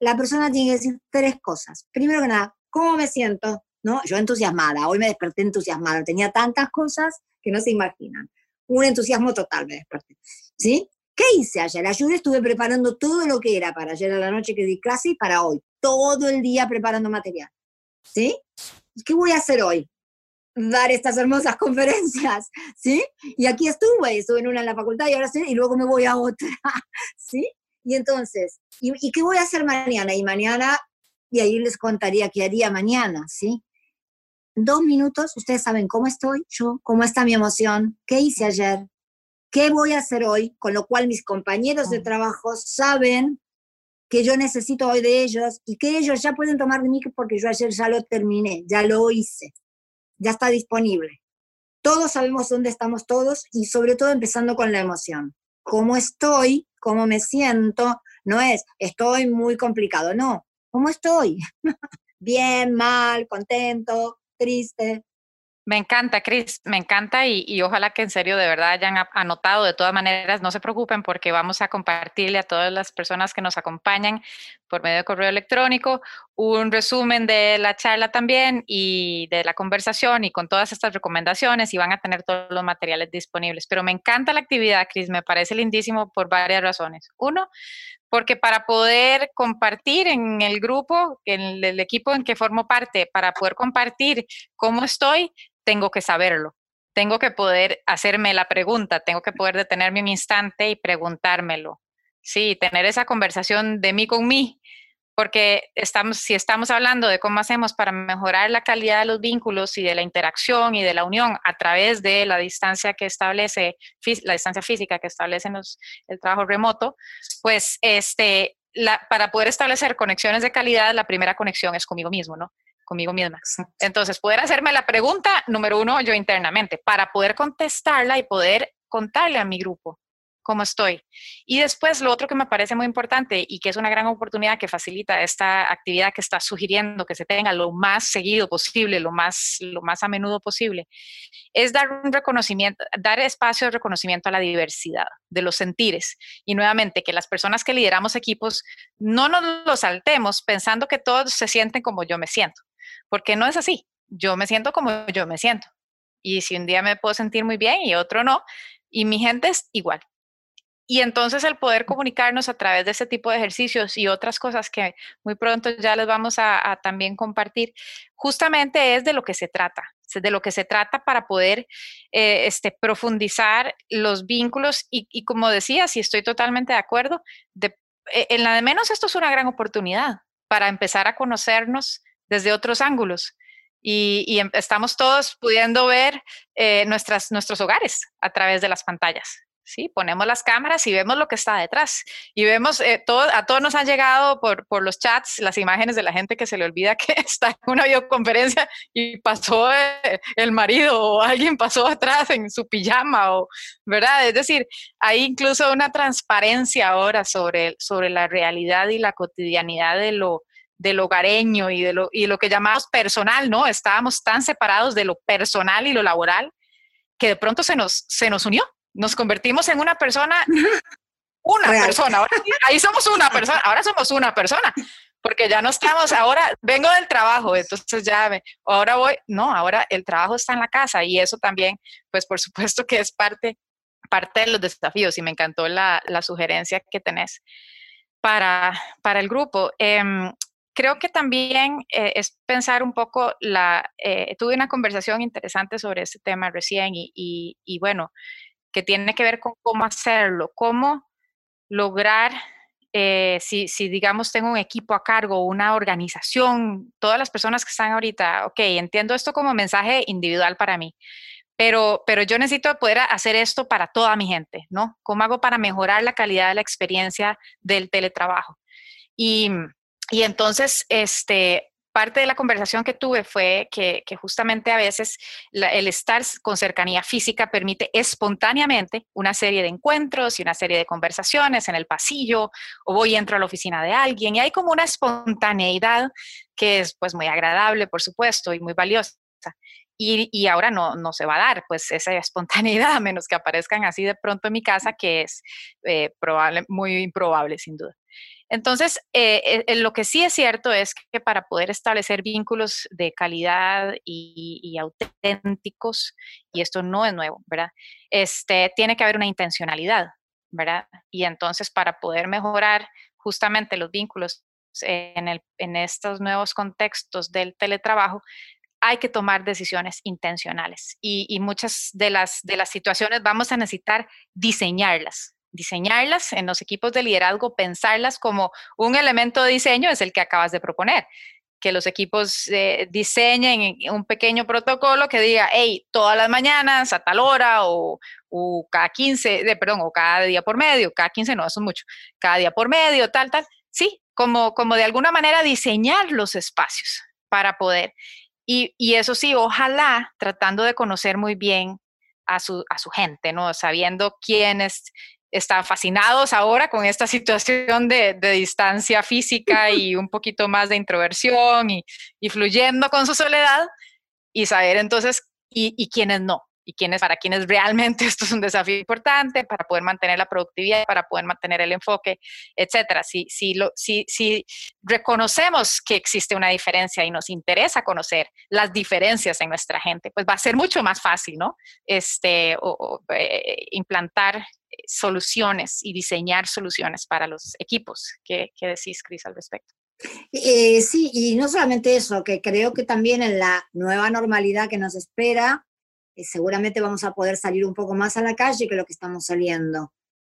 La persona tiene que decir tres cosas. Primero que nada, ¿cómo me siento? ¿No? Yo entusiasmada, hoy me desperté entusiasmada, tenía tantas cosas que no se imaginan. Un entusiasmo total me desperté. ¿Sí? ¿Qué hice ayer? Ayer estuve preparando todo lo que era para ayer a la noche que di clase y para hoy. Todo el día preparando material. ¿Sí? ¿Qué voy a hacer hoy? Dar estas hermosas [LAUGHS] conferencias. ¿Sí? Y aquí estuve, estuve en una en la facultad y ahora sí, y luego me voy a otra. [LAUGHS] ¿Sí? Y entonces, ¿y, qué voy a hacer mañana? Y mañana, y ahí les contaría qué haría mañana, ¿sí? Dos minutos, ustedes saben cómo estoy yo, cómo está mi emoción, qué hice ayer, ¿Qué voy a hacer hoy? Con lo cual mis compañeros de trabajo saben que yo necesito hoy de ellos y que ellos ya pueden tomar de mí porque yo ayer ya lo terminé, ya lo hice, ya está disponible. Todos sabemos dónde estamos todos y sobre todo empezando con la emoción. ¿Cómo estoy? ¿Cómo me siento? No es, estoy muy complicado, no. ¿Cómo estoy? [LAUGHS] Bien, mal, contento, triste, me encanta, Cris, me encanta y, ojalá que en serio de verdad hayan anotado. De todas maneras, no se preocupen porque vamos a compartirle a todas las personas que nos acompañan por medio de correo electrónico un resumen de la charla también y de la conversación y con todas estas recomendaciones y van a tener todos los materiales disponibles. Pero me encanta la actividad, Cris, me parece lindísimo por varias razones. Uno, porque para poder compartir en el grupo, en el equipo en que formo parte, para poder compartir cómo estoy, tengo que saberlo. Tengo que poder hacerme la pregunta, tengo que poder detenerme un instante y preguntármelo. Sí, tener esa conversación de mí con mí porque estamos, si estamos hablando de cómo hacemos para mejorar la calidad de los vínculos y de la interacción y de la unión a través de la distancia que establece, la distancia física que establece el trabajo remoto, pues este, para poder establecer conexiones de calidad, la primera conexión es conmigo mismo, ¿no? Conmigo misma. Entonces, poder hacerme la pregunta, número uno, yo internamente, para poder contestarla y poder contarle a mi grupo cómo estoy. Y después lo otro que me parece muy importante y que es una gran oportunidad que facilita esta actividad que está sugiriendo que se tenga lo más seguido posible, lo más, lo más a menudo posible, es dar un reconocimiento, dar espacio de reconocimiento a la diversidad de los sentires. Y nuevamente, que las personas que lideramos equipos no nos lo saltemos pensando que todos se sienten como yo me siento, porque no es así. Yo me siento como yo me siento. Y si un día me puedo sentir muy bien y otro no, y mi gente es igual. Y entonces el poder comunicarnos a través de este tipo de ejercicios y otras cosas que muy pronto ya les vamos a, también compartir, justamente es de lo que se trata, de lo que se trata para poder eh, este, profundizar los vínculos y, como decía, si estoy totalmente de acuerdo, de, e, en la de menos esto es una gran oportunidad para empezar a conocernos desde otros ángulos. Y, em, estamos todos pudiendo ver eh, nuestros hogares a través de las pantallas. ¿sí? Ponemos las cámaras y vemos lo que está detrás. Y vemos, eh, todo, a todos nos han llegado por, por, los chats las imágenes de la gente que se le olvida que [LAUGHS] está en una videoconferencia y pasó eh, el marido o alguien pasó atrás en su pijama, o, ¿verdad? Es decir, hay incluso una transparencia ahora sobre, sobre la realidad y la cotidianidad de lo, del hogareño y de lo, y lo que llamamos personal, ¿no? Estábamos tan separados de lo personal y lo laboral que de pronto se nos, se nos unió nos convertimos en una persona, [LAUGHS] una persona, ahí somos una persona, ahora somos una persona, porque ya no estamos, ahora vengo del trabajo, entonces ya, ahora voy, no, ahora el trabajo está en la casa y eso también, pues por supuesto que es parte, parte de los desafíos y me encantó la, la sugerencia que tenés para, para el grupo. Em, creo que también eh, es pensar un poco, la, eh, tuve una conversación interesante sobre este tema recién y, y, y bueno, que tiene que ver con cómo hacerlo, cómo lograr, eh, si, si, digamos tengo un equipo a cargo, una organización, todas las personas que están ahorita, ok, entiendo esto como mensaje individual para mí, pero, pero yo necesito poder hacer esto para toda mi gente, ¿no? ¿Cómo hago para mejorar la calidad de la experiencia del teletrabajo? Y, y entonces, este, parte de la conversación que tuve fue que, justamente a veces el estar con cercanía física permite espontáneamente una serie de encuentros y una serie de conversaciones en el pasillo o voy y entro a la oficina de alguien y hay como una espontaneidad que es pues muy agradable, por supuesto, y muy valiosa. Y, ahora no, no, se va a dar, pues esa [LAUGHS] espontaneidad, a menos que aparezcan así de pronto en mi casa, que es eh, probable, muy improbable, sin duda. Entonces, eh, eh, lo que sí es cierto es que para poder establecer vínculos de calidad y, auténticos, y esto no es nuevo, ¿verdad? Este, tiene que haber una intencionalidad, ¿verdad? Y entonces, para poder mejorar justamente los vínculos en, en estos nuevos contextos del teletrabajo, hay que tomar decisiones intencionales y, y, muchas de las, de las situaciones vamos a necesitar diseñarlas, diseñarlas en los equipos de liderazgo, pensarlas como un elemento de diseño es el que acabas de proponer, que los equipos eh, diseñen un pequeño protocolo que diga, hey, todas las mañanas a tal hora o, cada 15, de, perdón, o cada día por medio, cada 15 no, eso es mucho, cada día por medio, tal, tal, sí, como, como de alguna manera diseñar los espacios para poder. Y, y eso sí, ojalá tratando de conocer muy bien a su, a su gente, ¿no? Sabiendo quiénes están fascinados ahora con esta [LAUGHS] situación de, distancia física [LAUGHS] y un poquito más de introversión y, fluyendo con su soledad y saber entonces y, y quiénes no y quienes, para quienes realmente [LAUGHS] esto es un desafío importante para poder mantener la productividad, para poder mantener el enfoque, etcétera. Si, si, lo, si, si reconocemos que existe una diferencia y nos interesa conocer las diferencias en nuestra gente, pues va a ser mucho más fácil, ¿no? Este, o, eh, implantar soluciones y diseñar soluciones para los equipos. ¿Qué, qué decís, Cris, al respecto? Eh, sí, y no solamente eso, que creo que también en la nueva normalidad que nos espera, eh, seguramente vamos a poder salir un poco más a la calle que lo que estamos saliendo.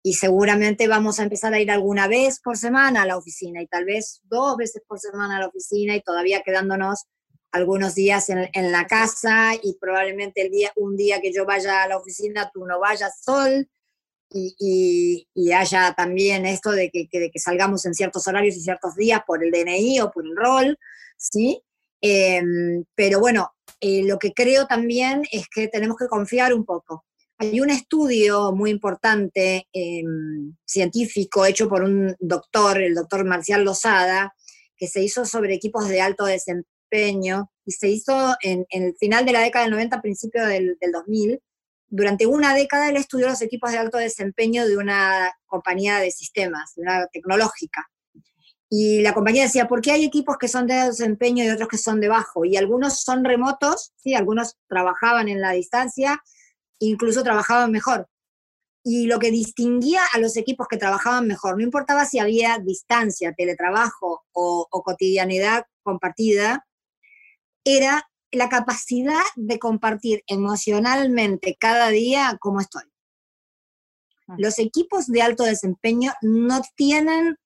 y seguramente vamos a empezar a ir alguna vez por semana a la oficina y tal vez dos veces por semana a la oficina y todavía quedándonos algunos días en, la casa y probablemente el día, un día que yo vaya a la oficina tú no vayas sol y, y, haya también esto de que, que, salgamos en ciertos horarios y ciertos días por el DNI o por el rol, ¿sí? Em, pero bueno, eh, lo que creo también es que tenemos que confiar un poco. Hay un estudio muy importante em, científico hecho por un doctor, el doctor Marcial Lozada, que se hizo sobre equipos de alto desempeño y se hizo en, el final de la década del 90, principio del, del 2000. Durante una década él estudió los equipos de alto desempeño de una compañía de sistemas, de una tecnológica. Y la compañía decía, ¿por qué hay equipos que son de desempeño y otros que son de bajo? Y algunos son remotos, ¿sí? algunos trabajaban en la distancia incluso trabajaban mejor. Y lo que distinguía a los equipos que trabajaban mejor, no importaba si había distancia, teletrabajo o, cotidianidad compartida, era la capacidad de compartir emocionalmente cada día cómo estoy. Los equipos de alto desempeño no tienen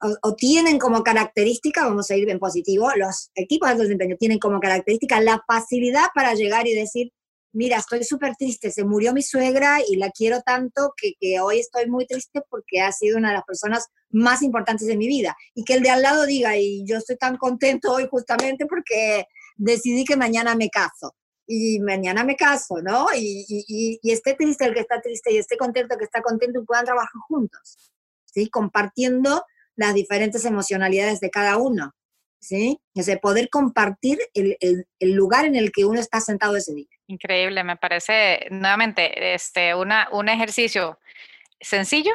o, tienen como característica, vamos a ir en positivo, los equipos de alto desempeño tienen como característica la facilidad para llegar y decir, mira, estoy súper triste, se murió mi suegra y la quiero tanto que, hoy estoy muy triste porque ha sido una de las personas más importantes de mi vida. Y que el de al lado diga, y yo estoy tan contento hoy justamente porque decidí que mañana me caso. Y mañana me caso, ¿no? Y, y, esté triste el que está triste y esté contento el que está contento y puedan trabajar juntos, ¿sí? Compartiendo las diferentes emocionalidades de cada uno, ¿sí? O sea, poder compartir el, el lugar en el que uno está sentado ese día. Increíble, me parece nuevamente este, una, un ejercicio sencillo,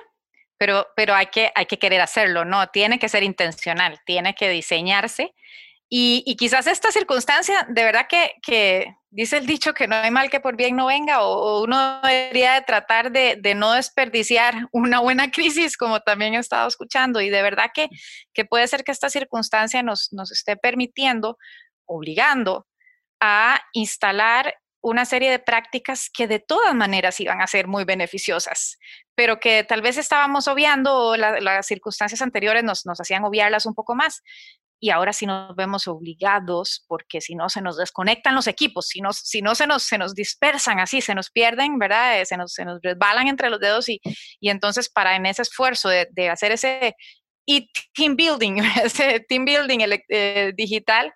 pero, pero hay, que, hay que querer hacerlo, ¿no? Tiene que ser intencional, tiene que diseñarse. Y, y quizás esta circunstancia, de verdad que, que, dice el dicho que no hay mal que por bien no venga, o, uno debería de tratar de, de, no desperdiciar [LAUGHS] una buena crisis, como también he estado escuchando, y de verdad que, que puede ser que esta circunstancia nos, nos esté permitiendo, obligando a instalar una serie de prácticas que de todas maneras iban a ser muy beneficiosas, pero que tal vez estábamos obviando o las circunstancias anteriores nos, nos hacían obviarlas un poco más. Y ahora sí nos vemos obligados, porque si no se nos desconectan los equipos, si no, si no se, nos, se nos dispersan así, se nos pierden, ¿verdad? Eh, se nos, se nos resbalan entre los dedos y, y entonces para en ese esfuerzo de, de hacer ese team building, [LAUGHS] ese team building eh, digital,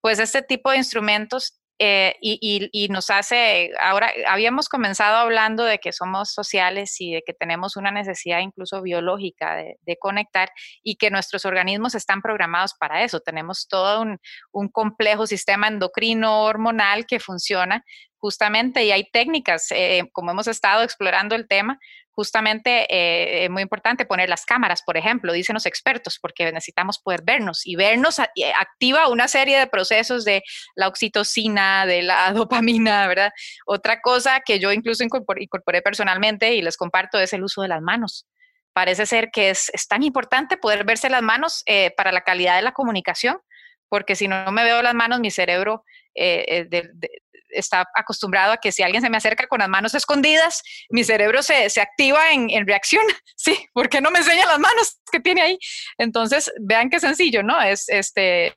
pues este tipo de instrumentos eh, y, nos hace, ahora habíamos comenzado hablando de que somos sociales y de que tenemos una necesidad incluso biológica de, conectar y que nuestros organismos están programados para eso. Tenemos todo un, complejo sistema endocrino hormonal que funciona justamente y hay técnicas, eh, como hemos estado explorando el tema, justamente eh, es muy importante poner las cámaras, por ejemplo, dicen los expertos, porque necesitamos poder vernos y vernos eh, activa una serie de procesos de la oxitocina, de la [LAUGHS] dopamina, ¿verdad? Otra cosa que yo incluso incorporé, personalmente y les comparto es el uso de las manos. Parece ser que es, tan importante poder verse las manos eh, para la calidad de la comunicación, porque si no me veo las manos, mi cerebro está acostumbrado a que si alguien se me acerca con las manos escondidas, mi cerebro se, se activa en, en, reacción. [LAUGHS] Sí, ¿por qué no me enseña las manos que tiene ahí? Entonces, vean qué sencillo, ¿no? Es este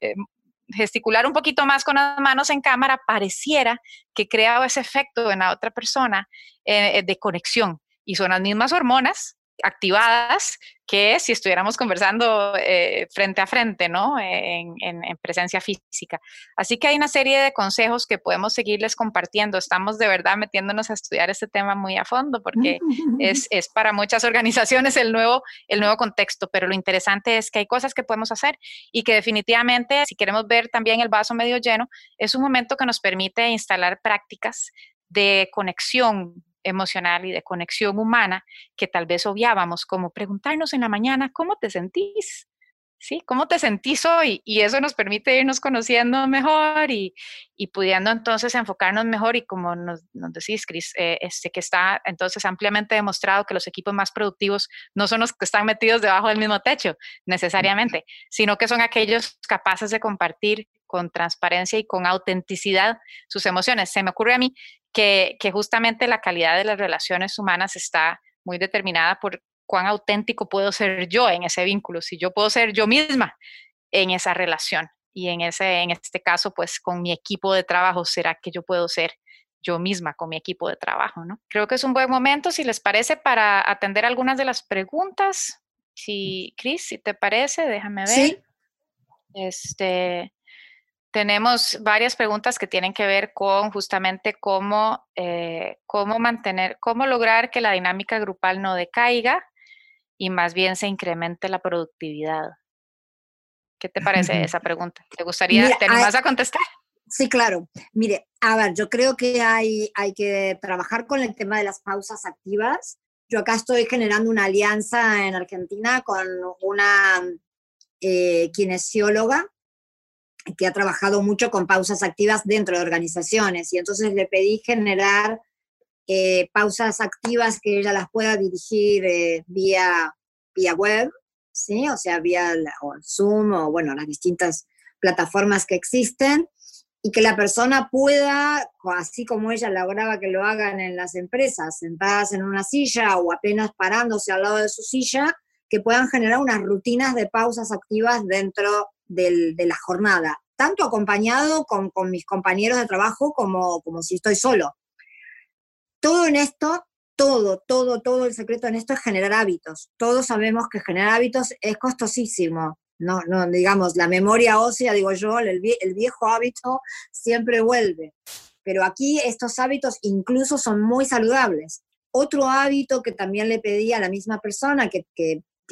gesticular un poquito más con las manos en cámara pareciera que crea ese efecto en la otra persona eh, de conexión. Y son las mismas hormonas activadas que si estuviéramos conversando eh, frente a frente, ¿no? En, presencia física. Así que hay una serie de consejos que podemos seguirles compartiendo. Estamos de verdad metiéndonos a estudiar este tema muy a fondo porque es, es, para muchas organizaciones el nuevo, el nuevo contexto, pero lo interesante es que hay cosas que podemos hacer y que definitivamente, si queremos ver también el vaso medio lleno, es un momento que nos permite instalar prácticas de conexión emocional y de conexión humana que tal vez obviábamos, como preguntarnos en la mañana, ¿cómo te sentís? ¿Sí? ¿Cómo te sentís hoy? Y eso nos permite irnos conociendo mejor y, y pudiendo entonces enfocarnos mejor y como nos, nos decís, Cris, eh, este, que está entonces ampliamente demostrado que los equipos más productivos no son los que están metidos debajo del mismo techo necesariamente, sino que son aquellos capaces de compartir con transparencia y con autenticidad sus emociones. Se me ocurre a mí que, justamente la calidad de las relaciones humanas está muy determinada por cuán auténtico puedo ser yo en ese vínculo, si yo puedo ser yo misma en esa relación. Y en, ese, en este caso, pues con mi equipo de trabajo, ¿será que yo puedo ser yo misma con mi equipo de trabajo, ¿no? Creo que es un buen momento, si les parece, para atender algunas de las preguntas. Si, Cris, si te parece, déjame ver. Sí. Este, tenemos varias preguntas que tienen que ver con justamente cómo, eh, cómo mantener, cómo lograr que la dinámica grupal no decaiga y más bien se incremente la productividad. ¿Qué te parece esa pregunta? ¿Te gustaría, te animas a contestar? Sí, claro. Mire, a ver, yo creo que hay, hay que trabajar con el tema de las pausas activas. Yo acá estoy generando una alianza en Argentina con una eh, kinesióloga que ha trabajado mucho con pausas activas dentro de organizaciones y entonces le pedí generar eh, pausas activas que ella las pueda dirigir eh, vía, vía web, ¿sí? o sea, vía Zoom o bueno, las distintas plataformas que existen y que la persona pueda, así como ella lograba que lo hagan en las empresas, sentadas en una silla o apenas parándose al lado de su silla, que puedan generar unas rutinas de pausas activas dentro de la jornada, tanto acompañado con, con, mis compañeros de trabajo como, como si estoy solo. Todo en esto, todo, todo, todo el secreto en esto es generar hábitos. Todos sabemos que generar hábitos es costosísimo no, no, digamos, la memoria ósea, digo yo, el, viejo hábito siempre vuelve. Pero aquí estos hábitos incluso son muy saludables. Otro hábito que también le pedí a la misma persona que,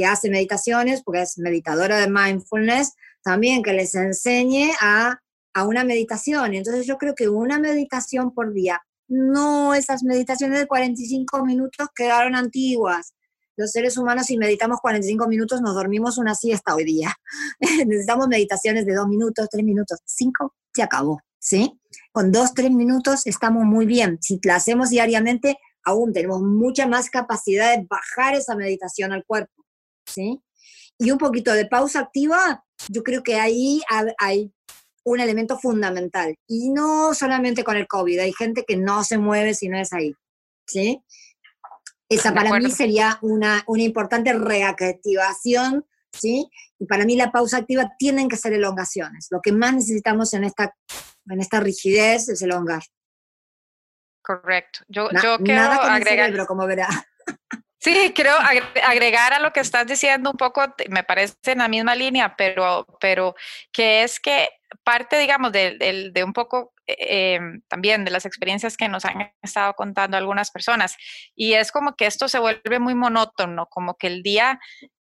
hace meditaciones, porque es meditadora de mindfulness, también que les enseñe a, a una meditación. Entonces yo creo que una meditación por día, no esas meditaciones de 45 minutos quedaron antiguas, los seres humanos si meditamos 45 minutos nos dormimos una siesta hoy día. [LAUGHS] Necesitamos meditaciones de dos minutos, tres minutos, cinco, se acabó, ¿sí? Con dos, tres minutos estamos muy bien. Si la hacemos diariamente, aún tenemos mucha más capacidad de bajar esa meditación al cuerpo, ¿sí? Y un poquito de pausa activa, yo creo que ahí hay un elemento fundamental. Y no solamente con el COVID, hay gente que no se mueve si no es ahí, ¿sí? Esa para mí sería una, una importante reactivación, ¿sí? Y para mí la pausa activa tienen que ser elongaciones. Lo que más necesitamos en esta, en esta rigidez es elongar. Correcto. Yo, yo quiero agregar... como verá. [LAUGHS] Sí, quiero agregar a lo que estás diciendo un poco, me parece en la misma línea, pero, pero que es que parte, digamos, de, de un poco eh, también de las experiencias que nos han estado contando algunas personas. Y es como que esto se vuelve muy monótono, como que el día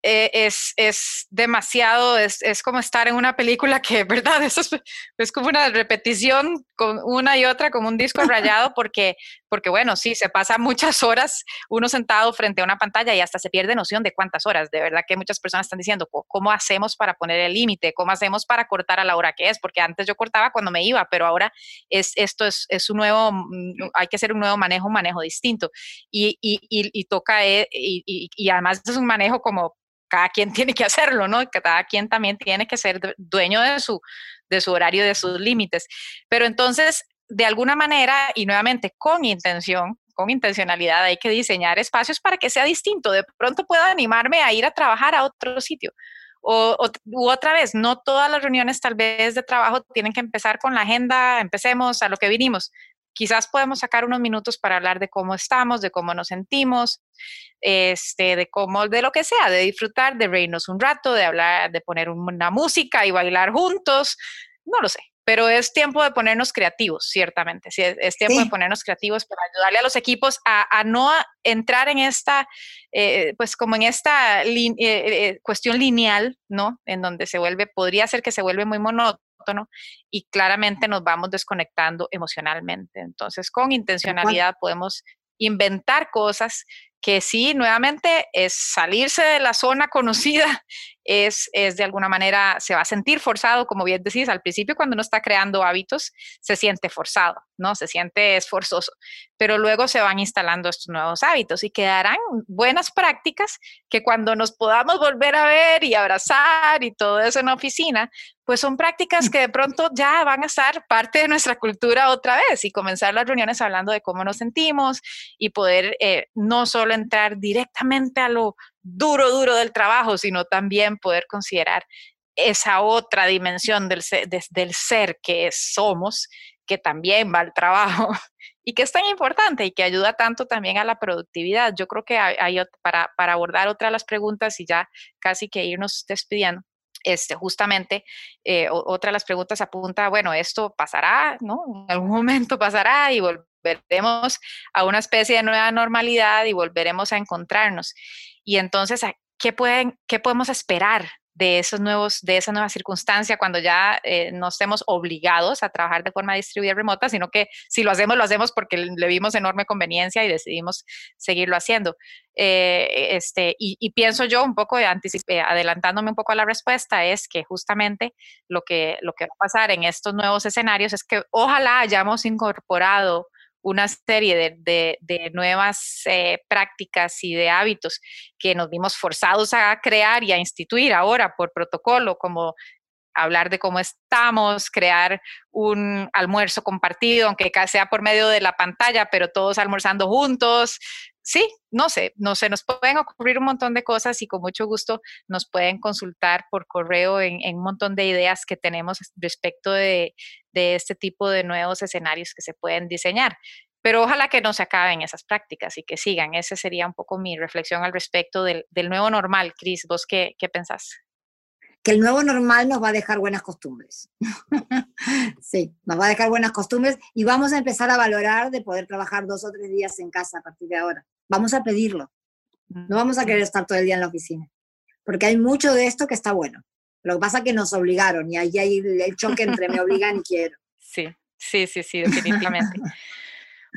eh, es, es, demasiado, es, es, como estar en una película que, [LAUGHS] ¿verdad? Eso es, es, como una repetición con una y otra, como un disco rayado, porque, porque, bueno, sí, se pasa [LAUGHS] muchas horas uno sentado frente a una pantalla y hasta se pierde noción de cuántas horas. De verdad que muchas personas están diciendo, ¿cómo hacemos para poner el límite? ¿Cómo hacemos para cortar a la hora que es? Porque antes yo cortaba cuando me iba, pero ahora es, esto es, es un nuevo, mm, hay que hacer un nuevo manejo, un manejo distinto. Y, y, y, y toca, eh, y, y además es un manejo como cada quien [LAUGHS] tiene que hacerlo, ¿no? Cada quien también tiene que ser dueño de su, de su horario, de sus límites. Pero entonces, de alguna manera, y nuevamente con intención, con intencionalidad, hay que diseñar espacios para que sea distinto. De pronto puedo animarme a ir a trabajar a otro sitio. O, u otra vez, no todas las reuniones tal vez de trabajo tienen que empezar con la agenda, empecemos a lo que vinimos quizás podemos sacar unos minutos para hablar de cómo estamos, de cómo nos sentimos, este, de cómo, de lo que sea, de disfrutar, de reírnos un rato, de hablar, de poner una música y bailar juntos, no lo sé. Pero es tiempo de ponernos creativos, ciertamente. Sí, es, tiempo de ponernos creativos para ayudarle a los equipos a, no entrar en esta, eh, pues como en esta eh, eh, cuestión lineal, ¿no? En donde se vuelve, podría ser que se vuelve muy monótono y claramente nos vamos desconectando emocionalmente. Entonces, con intencionalidad podemos inventar cosas que sí, nuevamente, es salirse de la zona conocida, es, es, de alguna manera, se va a sentir forzado, como bien decís, al principio cuando uno está creando hábitos, se siente forzado, ¿no? Se siente esforzoso, pero luego se van instalando estos nuevos hábitos y quedarán buenas prácticas que cuando nos podamos volver a ver y abrazar y todo eso en la oficina, pues son prácticas que de pronto ya van a estar parte de nuestra cultura otra vez y comenzar las reuniones hablando de cómo nos sentimos y poder eh, no solo entrar directamente a lo duro, duro del trabajo, sino también poder considerar esa otra dimensión del ser, del ser que somos, que también va al trabajo [LAUGHS] y que es tan importante y que ayuda tanto también a la productividad. Yo creo que hay, para, para abordar otra de las preguntas y ya casi que irnos despidiendo, este, justamente eh, otra de las preguntas apunta, bueno, esto pasará, ¿no? En algún [LAUGHS] momento pasará y volveremos a una especie de nueva normalidad y volveremos a encontrarnos. Y entonces, ¿qué, pueden, qué podemos esperar de esos nuevos, de esa nueva circunstancia cuando ya eh, no estemos obligados a trabajar de forma distribuida remota, sino que si lo hacemos, lo hacemos porque le vimos enorme conveniencia y decidimos seguirlo haciendo. Eh, este, y, pienso yo un poco, adelantándome un poco a la respuesta, es que justamente lo que, lo que va a pasar en estos nuevos escenarios es que ojalá hayamos incorporado una serie de, nuevas eh, prácticas y de hábitos que nos vimos forzados a crear y a instituir ahora por protocolo, como hablar de cómo estamos, crear un almuerzo compartido, aunque sea por medio de la pantalla, pero todos almorzando juntos. Sí, no sé, no sé, nos pueden ocurrir un montón de cosas y con mucho gusto nos pueden consultar por correo en, un montón de ideas que tenemos respecto de, este tipo de nuevos escenarios que se pueden diseñar. Pero ojalá que no se acaben esas prácticas y que sigan. Esa sería un poco mi reflexión al respecto del, nuevo normal. Cris, ¿vos qué pensás? Que el nuevo normal nos va a dejar buenas costumbres. [LAUGHS] sí, nos va a dejar buenas costumbres y vamos a empezar a valorar de poder trabajar dos o tres días en casa a partir de ahora. Vamos a pedirlo. No vamos a querer estar todo el día en la oficina, porque hay mucho de esto que está bueno. Lo que pasa es que nos obligaron y ahí hay el choque entre me obligan y [LAUGHS] quiero. Sí, sí, sí, sí, definitivamente. [LAUGHS]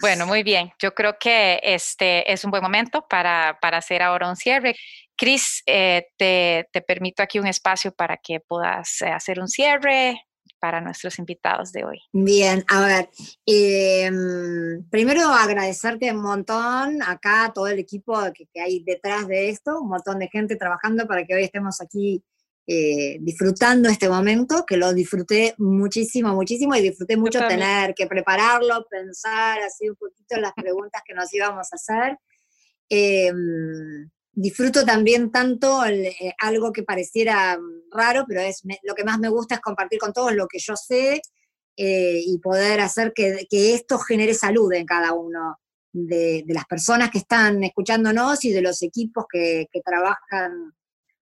Bueno, muy bien. Yo creo que este es un buen momento para, para hacer ahora un cierre. Cris, eh, te, te, permito aquí un espacio para que puedas eh, hacer un cierre para nuestros invitados de hoy. Bien, a ver, em, primero agradecerte un montón acá, todo el equipo que, que hay detrás de esto, un montón de gente trabajando para que hoy estemos aquí eh, disfrutando este momento, que lo disfruté muchísimo, muchísimo y disfruté mucho tener que prepararlo, pensar así un poquito las preguntas que nos íbamos a hacer. Em, disfruto también tanto eh, algo que pareciera raro, pero es lo que más me gusta es compartir con todos lo que yo sé eh, y poder hacer que, que, esto genere salud en cada uno de, de, las personas que están escuchándonos y de los equipos que, que trabajan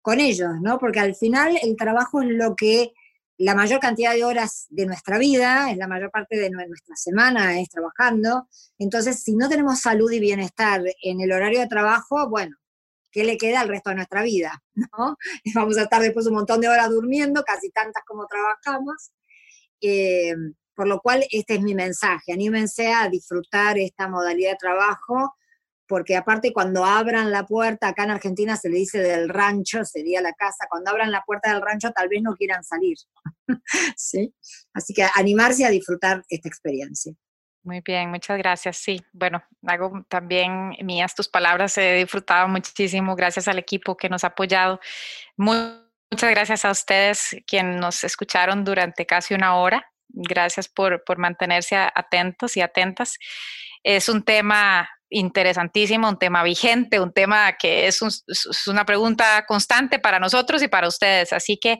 con ellos, ¿no? Porque al final el trabajo es lo que la mayor cantidad de horas de nuestra vida, es la mayor parte de nuestra semana, es trabajando. Entonces, si no tenemos salud y bienestar en el horario de trabajo, bueno, ¿qué le queda al resto de nuestra vida? [LAUGHS] ¿no? [LAUGHS] Vamos a estar después un montón de horas durmiendo, casi tantas como trabajamos. Eh, por lo cual, este es mi mensaje. Anímense a disfrutar esta modalidad de trabajo porque aparte cuando abran la puerta, acá en Argentina se le dice del rancho, sería la casa, cuando abran la puerta del rancho tal vez no quieran salir. [LAUGHS] ¿Sí? Así que animarse a disfrutar esta experiencia. Muy bien, muchas gracias. Sí, bueno, hago también mías tus palabras, he disfrutado muchísimo, gracias al equipo que nos ha apoyado. muchas gracias a ustedes quienes nos escucharon durante casi una hora. Gracias por, por mantenerse atentos y atentas. Es un tema interesantísimo, un tema vigente, un tema que es, es, una pregunta constante para nosotros y para ustedes. Así que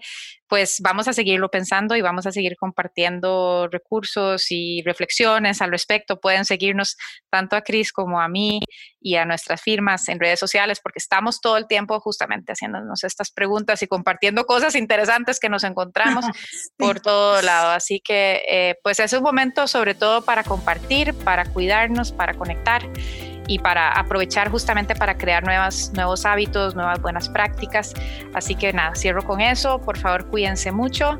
pues vamos a seguirlo pensando y vamos a seguir compartiendo recursos y reflexiones al respecto. Pueden seguirnos tanto a Cris como a mí y a nuestras firmas en redes sociales porque estamos todo el tiempo justamente haciéndonos estas preguntas y compartiendo cosas interesantes que nos encontramos [LAUGHS] por todo lado. Así que eh, pues es un momento sobre todo para compartir, para cuidarnos, para conectar y para aprovechar justamente para crear nuevas, nuevos hábitos, nuevas buenas prácticas. Así que nada, cierro con eso. Por favor, cuídense mucho.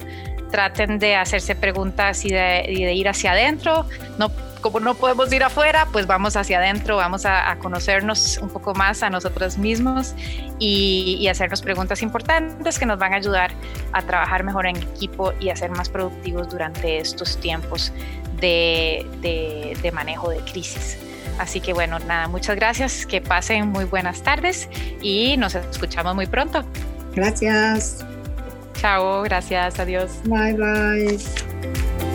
Traten de hacerse preguntas y de, ir hacia adentro. No, como no podemos ir afuera, pues vamos hacia adentro, vamos a, conocernos un poco más a nosotros mismos y, hacernos preguntas importantes que nos van a ayudar a trabajar mejor en equipo y a ser más productivos durante estos tiempos de, de manejo de crisis. Así que bueno, nada, muchas gracias, que pasen muy buenas tardes y nos escuchamos muy pronto. Gracias. Chao, gracias, adiós. Bye, bye.